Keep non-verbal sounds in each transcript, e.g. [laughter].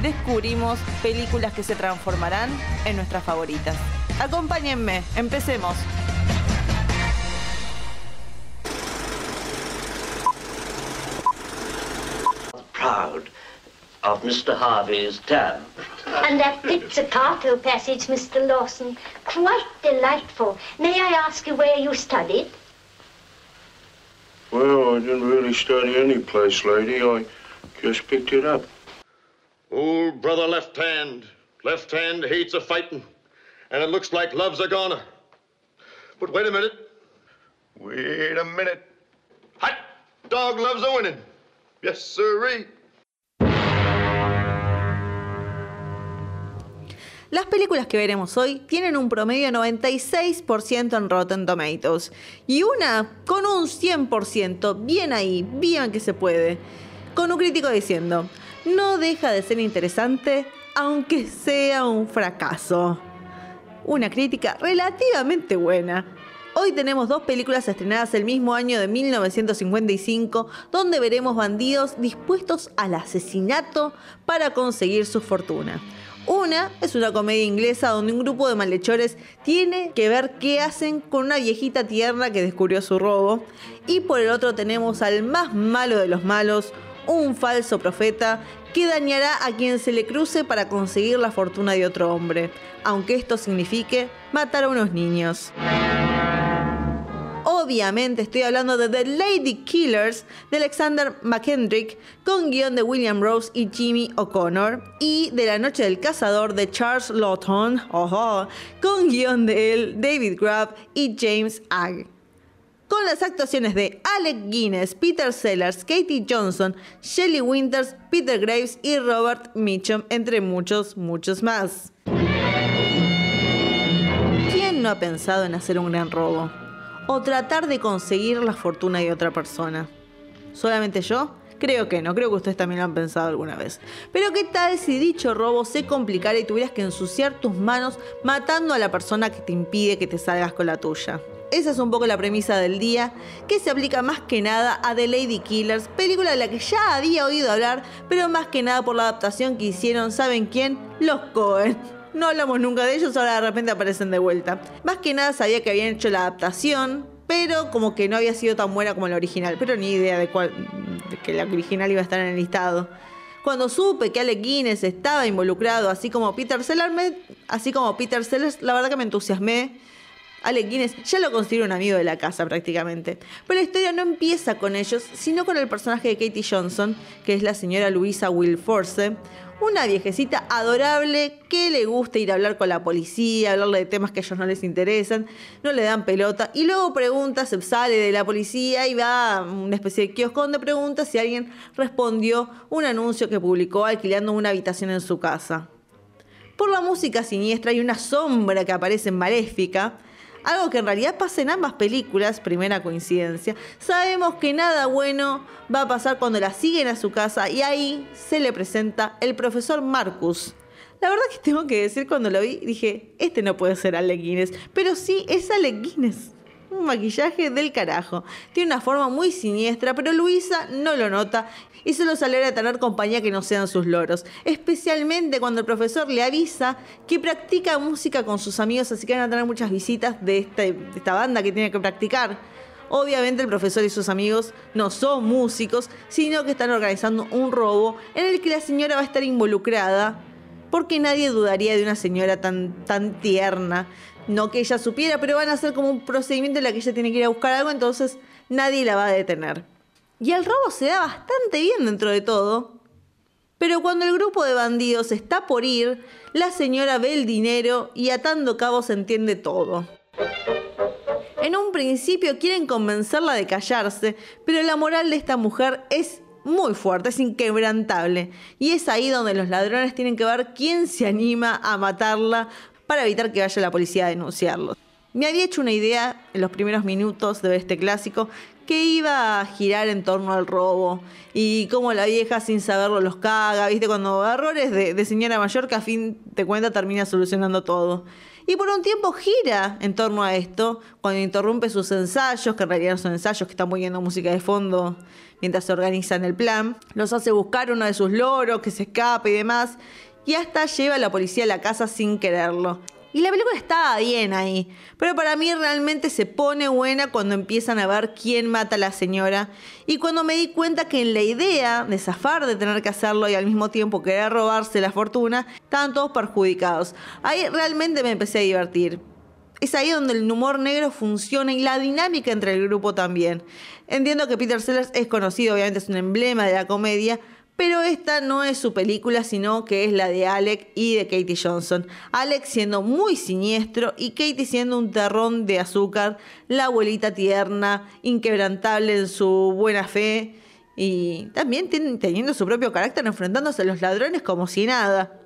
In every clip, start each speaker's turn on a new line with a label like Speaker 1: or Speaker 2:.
Speaker 1: descubrimos películas que se transformarán en nuestras favoritas. Acompáñenme, empecemos.
Speaker 2: proud of Mr. Harvey's term.
Speaker 3: And that pizzicato passage, Mr. Lawson, quite delightful. May I ask you where you studied?
Speaker 4: Well, I didn't really study any place, lady. I just picked it up.
Speaker 5: Old brother left hand. Left hand hates a fighting. And it looks like love's a goner. But wait a minute. Wait a minute. Hot dog loves a winning. Yes, sirree.
Speaker 1: Las películas que veremos hoy tienen un promedio 96% en Rotten Tomatoes y una con un 100%, bien ahí, bien que se puede, con un crítico diciendo, no deja de ser interesante aunque sea un fracaso. Una crítica relativamente buena. Hoy tenemos dos películas estrenadas el mismo año de 1955, donde veremos bandidos dispuestos al asesinato para conseguir su fortuna. Una es una comedia inglesa donde un grupo de malhechores tiene que ver qué hacen con una viejita tierna que descubrió su robo. Y por el otro tenemos al más malo de los malos, un falso profeta que dañará a quien se le cruce para conseguir la fortuna de otro hombre, aunque esto signifique matar a unos niños. Obviamente estoy hablando de The Lady Killers de Alexander McKendrick con guion de William Rose y Jimmy O'Connor y de La Noche del Cazador de Charles Lawton con guion de él, David Grubb y James Agg. Con las actuaciones de Alec Guinness, Peter Sellers, Katie Johnson, Shelley Winters, Peter Graves y Robert Mitchum, entre muchos, muchos más. ¿Quién no ha pensado en hacer un gran robo? o tratar de conseguir la fortuna de otra persona. ¿Solamente yo? Creo que no, creo que ustedes también lo han pensado alguna vez. Pero ¿qué tal si dicho robo se complicara y tuvieras que ensuciar tus manos matando a la persona que te impide que te salgas con la tuya? Esa es un poco la premisa del día, que se aplica más que nada a The Lady Killers, película de la que ya había oído hablar, pero más que nada por la adaptación que hicieron, ¿saben quién? Los Cohen. [laughs] No hablamos nunca de ellos, ahora de repente aparecen de vuelta. Más que nada sabía que habían hecho la adaptación, pero como que no había sido tan buena como la original. Pero ni idea de, cuál, de que la original iba a estar en el listado. Cuando supe que Alec Guinness estaba involucrado, así como Peter Sellers, así como Peter Sellers, la verdad que me entusiasmé. Alec Guinness ya lo considero un amigo de la casa prácticamente. Pero la historia no empieza con ellos, sino con el personaje de Katie Johnson, que es la señora Luisa Wilforce, una viejecita adorable que le gusta ir a hablar con la policía, hablarle de temas que a ellos no les interesan, no le dan pelota, y luego pregunta, se sale de la policía y va a una especie de kiosco donde pregunta si alguien respondió un anuncio que publicó alquilando una habitación en su casa. Por la música siniestra y una sombra que aparece en Maléfica, algo que en realidad pasa en ambas películas, primera coincidencia, sabemos que nada bueno va a pasar cuando la siguen a su casa y ahí se le presenta el profesor Marcus. La verdad que tengo que decir cuando lo vi, dije, este no puede ser Alec Guinness, pero sí es Alec Guinness. Un maquillaje del carajo. Tiene una forma muy siniestra, pero Luisa no lo nota y solo se alegra de tener compañía que no sean sus loros. Especialmente cuando el profesor le avisa que practica música con sus amigos, así que van a tener muchas visitas de, este- de esta banda que tiene que practicar. Obviamente el profesor y sus amigos no son músicos, sino que están organizando un robo en el que la señora va a estar involucrada, porque nadie dudaría de una señora tan, tan tierna. No que ella supiera, pero van a hacer como un procedimiento en la que ella tiene que ir a buscar algo, entonces nadie la va a detener. Y el robo se da bastante bien dentro de todo. Pero cuando el grupo de bandidos está por ir, la señora ve el dinero y atando cabos entiende todo. En un principio quieren convencerla de callarse, pero la moral de esta mujer es muy fuerte, es inquebrantable. Y es ahí donde los ladrones tienen que ver quién se anima a matarla para evitar que vaya la policía a denunciarlo. Me había hecho una idea en los primeros minutos de este clásico que iba a girar en torno al robo y cómo la vieja sin saberlo los caga, viste, cuando errores de, de señora mayor que a fin de cuenta termina solucionando todo. Y por un tiempo gira en torno a esto, cuando interrumpe sus ensayos, que en realidad son ensayos, que están poniendo música de fondo mientras se organizan el plan, los hace buscar uno de sus loros, que se escape y demás, y hasta lleva a la policía a la casa sin quererlo. Y la película está bien ahí, pero para mí realmente se pone buena cuando empiezan a ver quién mata a la señora y cuando me di cuenta que en la idea de zafar de tener que hacerlo y al mismo tiempo querer robarse la fortuna, estaban todos perjudicados. Ahí realmente me empecé a divertir. Es ahí donde el humor negro funciona y la dinámica entre el grupo también. Entiendo que Peter Sellers es conocido, obviamente es un emblema de la comedia, pero esta no es su película, sino que es la de Alec y de Katie Johnson. Alec siendo muy siniestro y Katie siendo un terrón de azúcar, la abuelita tierna, inquebrantable en su buena fe y también teniendo su propio carácter enfrentándose a los ladrones como si nada.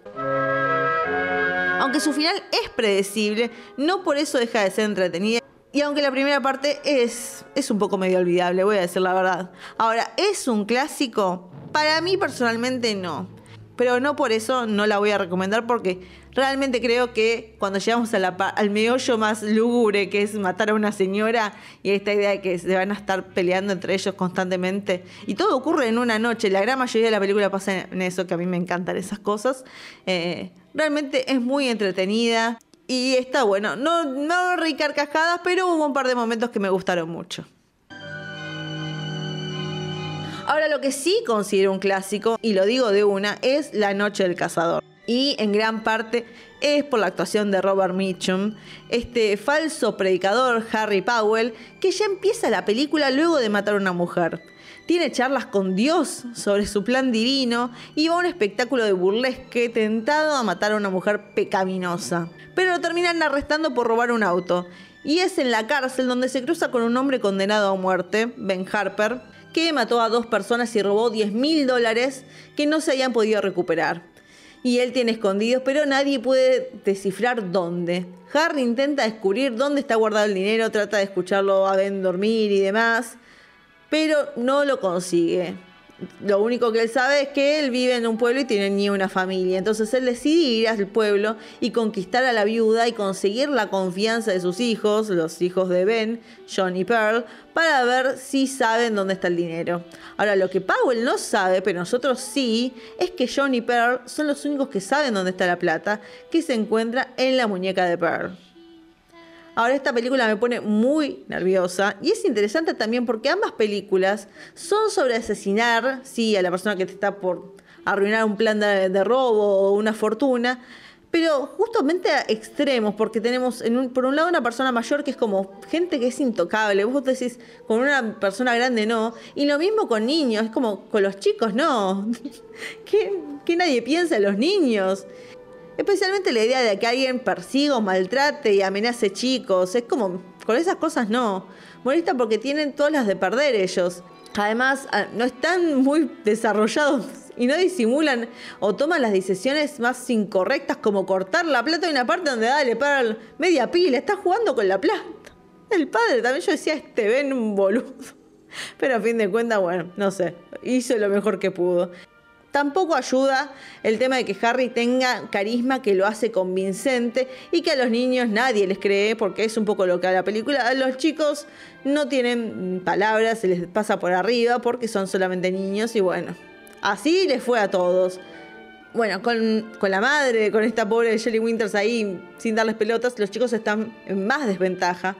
Speaker 1: Aunque su final es predecible, no por eso deja de ser entretenida. Y aunque la primera parte es, es un poco medio olvidable, voy a decir la verdad. Ahora, ¿es un clásico? Para mí personalmente no. Pero no por eso no la voy a recomendar porque realmente creo que cuando llegamos al meollo más lúgubre que es matar a una señora y esta idea de que se van a estar peleando entre ellos constantemente y todo ocurre en una noche, la gran mayoría de la película pasa en eso, que a mí me encantan esas cosas, eh, realmente es muy entretenida y está bueno, no, no ricarcajadas, pero hubo un par de momentos que me gustaron mucho. Ahora, lo que sí considero un clásico, y lo digo de una, es La Noche del Cazador. Y en gran parte es por la actuación de Robert Mitchum, este falso predicador Harry Powell, que ya empieza la película luego de matar a una mujer. Tiene charlas con Dios sobre su plan divino y va a un espectáculo de burlesque tentado a matar a una mujer pecaminosa. Pero lo terminan arrestando por robar un auto. Y es en la cárcel donde se cruza con un hombre condenado a muerte, Ben Harper, que mató a dos personas y robó 10 mil dólares que no se habían podido recuperar. Y él tiene escondidos, pero nadie puede descifrar dónde. Harry intenta descubrir dónde está guardado el dinero, trata de escucharlo a Ben dormir y demás, pero no lo consigue lo único que él sabe es que él vive en un pueblo y tiene ni una familia. Entonces él decide ir al pueblo y conquistar a la viuda y conseguir la confianza de sus hijos, los hijos de Ben, John y Pearl, para ver si saben dónde está el dinero. Ahora, lo que Powell no sabe, pero nosotros sí, es que John y Pearl son los únicos que saben dónde está la plata, que se encuentra en la muñeca de Pearl. Ahora esta película me pone muy nerviosa y es interesante también porque ambas películas son sobre asesinar, sí, a la persona que te está por arruinar un plan de, robo o una fortuna, pero justamente a extremos, porque tenemos por un lado una persona mayor que es como gente que es intocable, vos decís con una persona grande no, y lo mismo con niños, es como con los chicos no, [laughs] que, nadie piensa en los niños. Especialmente la idea de que alguien persiga maltrate y amenace chicos. Es como, con esas cosas no. Molesta porque tienen todas las de perder ellos. Además, ah, no están muy desarrollados y no disimulan o toman las decisiones más incorrectas como cortar la plata de una parte donde dale para media pila, está jugando con la plata. El padre también yo decía, este ven un boludo. [laughs] Pero a fin de cuentas, bueno, no sé, hizo lo mejor que pudo. Tampoco ayuda el tema de que Harry tenga carisma que lo hace convincente y que a los niños nadie les cree, porque es un poco lo que a la película. Los chicos no tienen palabras, se les pasa por arriba porque son solamente niños y bueno, así les fue a todos. Bueno, con, con la madre, con esta pobre Shelley Winters ahí sin darles pelotas, los chicos están en más desventaja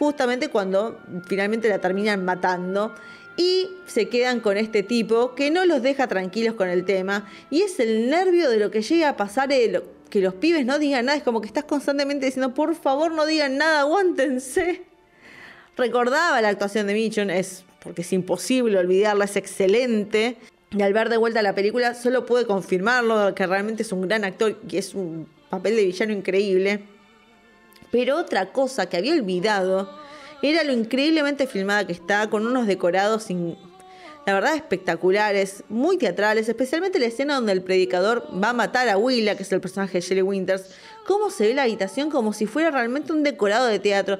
Speaker 1: justamente cuando finalmente la terminan matando y se quedan con este tipo que no los deja tranquilos con el tema y es el nervio de lo que llega a pasar que los pibes no digan nada, es como que estás constantemente diciendo, por favor no digan nada, aguántense. Recordaba la actuación de Mitchum, es porque es imposible olvidarla, es excelente. Y al ver de vuelta la película solo pude confirmarlo, que realmente es un gran actor y es un papel de villano increíble. Pero otra cosa que había olvidado era lo increíblemente filmada que está, con unos decorados la verdad espectaculares, muy teatrales, especialmente la escena donde el predicador va a matar a Willa, que es el personaje de Shelley Winters, cómo se ve la habitación como si fuera realmente un decorado de teatro.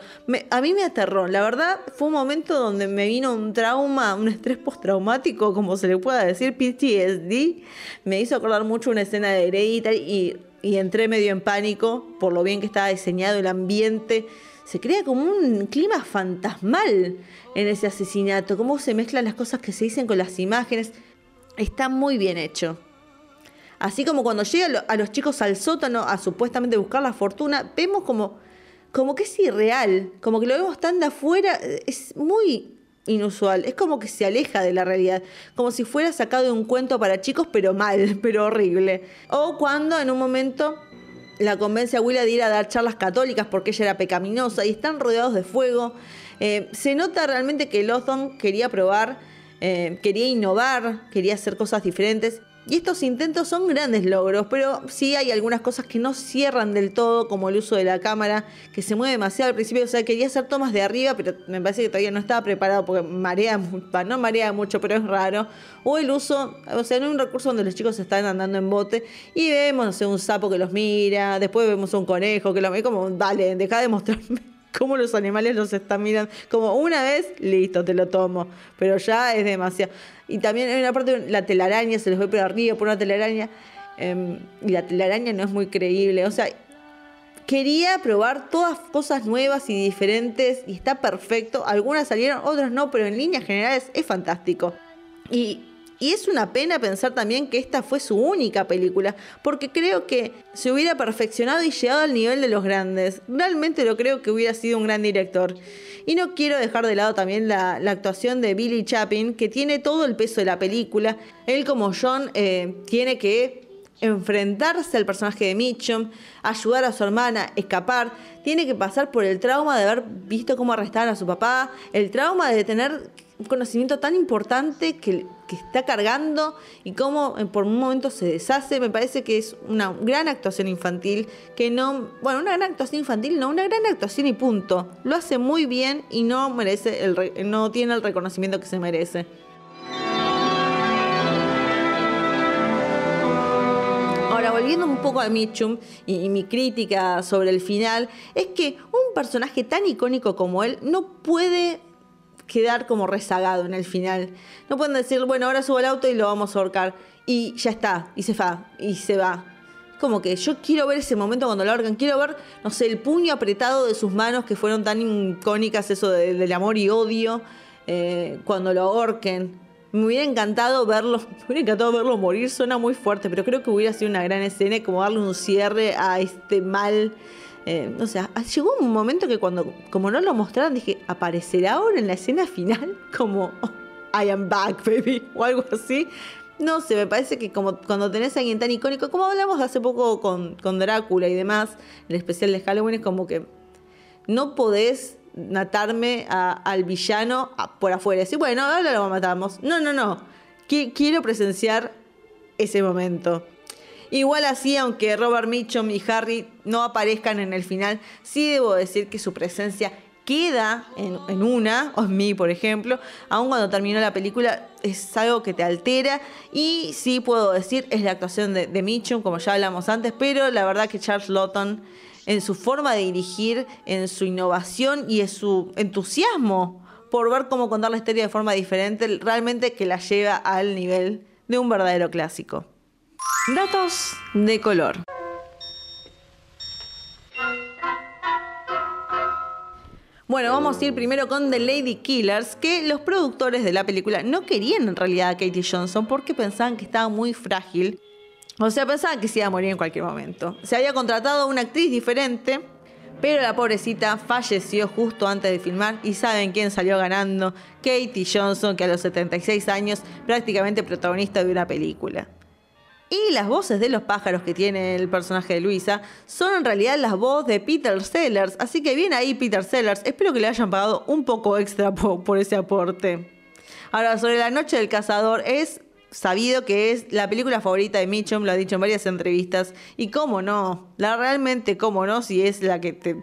Speaker 1: a mí me aterró, la verdad fue un momento donde me vino un trauma, un estrés postraumático, como se le pueda decir, PTSD, me hizo acordar mucho una escena de Hereditary y, y entré medio en pánico por lo bien que estaba diseñado el ambiente se crea como un clima fantasmal en ese asesinato, cómo se mezclan las cosas que se dicen con las imágenes. Está muy bien hecho. Así como cuando llega a los chicos al sótano a supuestamente buscar la fortuna, vemos como, como que es irreal, como que lo vemos tan de afuera, es muy inusual, es como que se aleja de la realidad, como si fuera sacado de un cuento para chicos, pero mal, [laughs] pero horrible. O cuando en un momento la convence a Willa de ir a dar charlas católicas porque ella era pecaminosa y están rodeados de fuego. Eh, se nota realmente que Lothon quería probar, eh, quería innovar, quería hacer cosas diferentes y estos intentos son grandes logros, pero sí hay algunas cosas que no cierran del todo, como el uso de la cámara, que se mueve demasiado al principio. O sea, quería hacer tomas de arriba, pero me parece que todavía no estaba preparado porque marea, no marea mucho, pero es raro. O el uso, o sea, en un recurso donde los chicos están andando en bote y vemos, no sé, un sapo que los mira, después vemos un conejo que lo ve como, dale, deja de mostrarme cómo los animales los están mirando. Como una vez, listo, te lo tomo. Pero ya es demasiado. Y también en una parte la telaraña, se les ve por arriba por una telaraña. Em, y la telaraña no es muy creíble. O sea, quería probar todas cosas nuevas y diferentes. Y está perfecto. Algunas salieron, otras no, pero en líneas generales es fantástico. Y y es una pena pensar también que esta fue su única película, porque creo que se hubiera perfeccionado y llegado al nivel de los grandes. Realmente lo creo que hubiera sido un gran director. Y no quiero dejar de lado también la, actuación de Billy Chapin, que tiene todo el peso de la película. Él como John eh, tiene que enfrentarse al personaje de Mitchum, ayudar a su hermana, escapar, tiene que pasar por el trauma de haber visto cómo arrestaron a su papá, el trauma de tener un conocimiento tan importante que, está cargando y cómo por un momento se deshace. Me parece que es una gran actuación infantil, que no, bueno, una gran actuación infantil, no, una gran actuación y punto. Lo hace muy bien y no merece el, no tiene el reconocimiento que se merece. Ahora, volviendo un poco a Mitchum y, mi crítica sobre el final, es que un personaje tan icónico como él no puede quedar como rezagado en el final. No pueden decir, bueno, ahora subo al auto y lo vamos a ahorcar. Y ya está, y se va, y se va. Como que yo quiero ver ese momento cuando lo ahorcan, quiero ver, no sé, el puño apretado de sus manos que fueron tan icónicas, eso del amor y odio, eh, cuando lo ahorquen. Me hubiera encantado verlo, [laughs] me hubiera encantado verlo morir, suena muy fuerte, pero creo que hubiera sido una gran escena como darle un cierre a este mal eh, o sea, llegó un momento que cuando, como no lo mostraron, dije, ¿aparecerá ahora en la escena final? [laughs] Como, oh, I am back, baby, [laughs] o algo así. No sé, me parece que como cuando tenés a alguien tan icónico, como hablamos hace poco con, con Drácula y demás, el especial de Halloween es como que no podés natarme al villano por afuera. Decir, bueno, ahora lo matamos. No, no, no. quiero presenciar ese momento. Igual así, aunque Robert Mitchum y Harry no aparezcan en el final, sí debo decir que su presencia queda en, una, o en mí, por ejemplo, aun cuando terminó la película, es algo que te altera. Y sí puedo decir, es la actuación de, Mitchum, como ya hablamos antes, pero la verdad que Charles Lawton, en su forma de dirigir, en su innovación y en su entusiasmo por ver cómo contar la historia de forma diferente, realmente que la lleva al nivel de un verdadero clásico. Datos de color. Bueno, vamos a ir primero con The Lady Killers, que los productores de la película no querían en realidad a Katie Johnson porque pensaban que estaba muy frágil. O sea, pensaban que se iba a morir en cualquier momento. Se había contratado a una actriz diferente, pero la pobrecita falleció justo antes de filmar y saben quién salió ganando. Katie Johnson, que a los 76 años prácticamente protagonista de una película. Y las voces de los pájaros que tiene el personaje de Luisa son en realidad las voces de Peter Sellers. Así que bien ahí Peter Sellers. Espero que le hayan pagado un poco extra por, ese aporte. Ahora, sobre La Noche del Cazador, es sabido que es la película favorita de Mitchum, lo ha dicho en varias entrevistas. Y cómo no, la realmente cómo no, si es la que te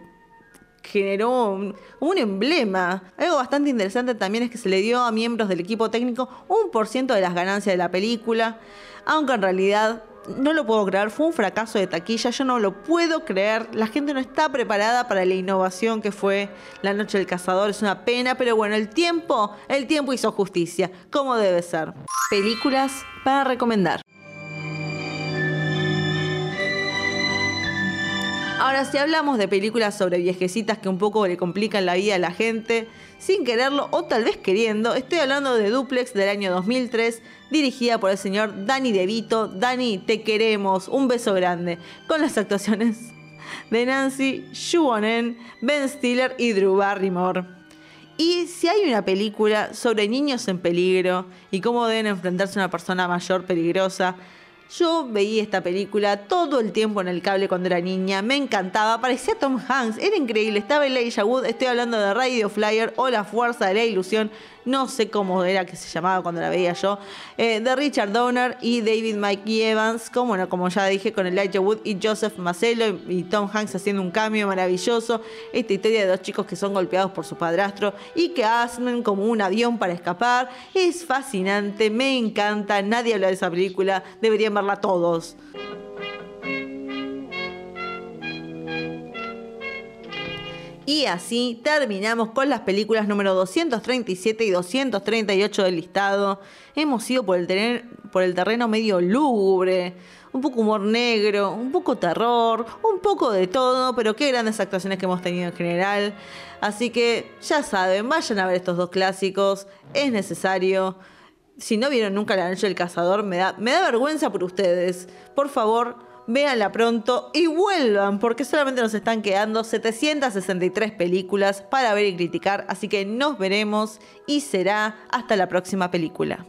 Speaker 1: generó un, un, emblema. Algo bastante interesante también es que se le dio a miembros del equipo técnico un por ciento de las ganancias de la película, aunque en realidad no lo puedo creer, fue un fracaso de taquilla, yo no lo puedo creer, la gente no está preparada para la innovación que fue La Noche del Cazador, es una pena, pero bueno, el tiempo, el tiempo hizo justicia, como debe ser. Películas para recomendar. Ahora, si hablamos de películas sobre viejecitas que un poco le complican la vida a la gente, sin quererlo o tal vez queriendo, estoy hablando de Duplex del año 2003, dirigida por el señor Danny DeVito. Danny, te queremos, un beso grande, con las actuaciones de Nancy Shuonen, Ben Stiller y Drew Barrymore. Y si hay una película sobre niños en peligro y cómo deben enfrentarse a una persona mayor peligrosa, yo veía esta película todo el tiempo en el cable cuando era niña, me encantaba, parecía Tom Hanks, era increíble, estaba Elijah Wood, estoy hablando de Radio Flyer o La Fuerza de la Ilusión, no sé cómo era que se llamaba cuando la veía yo, eh, de Richard Donner y David Mike Evans, como, bueno, como ya dije, con Elijah Wood y Joseph Marcelo y, Tom Hanks haciendo un cambio maravilloso. Esta historia de dos chicos que son golpeados por su padrastro y que hacen como un avión para escapar. Es fascinante, me encanta, nadie habla de esa película, deberían verla todos. Y así terminamos con las películas número 237 y 238 del listado. Hemos ido por el, terreno medio lúgubre, un poco humor negro, un poco terror, un poco de todo, pero qué grandes actuaciones que hemos tenido en general. Así que ya saben, vayan a ver estos dos clásicos, es necesario. Si no vieron nunca La Noche del Cazador, me da vergüenza por ustedes. Por favor, véanla pronto y vuelvan, porque solamente nos están quedando 763 películas para ver y criticar, así que nos veremos y será hasta la próxima película.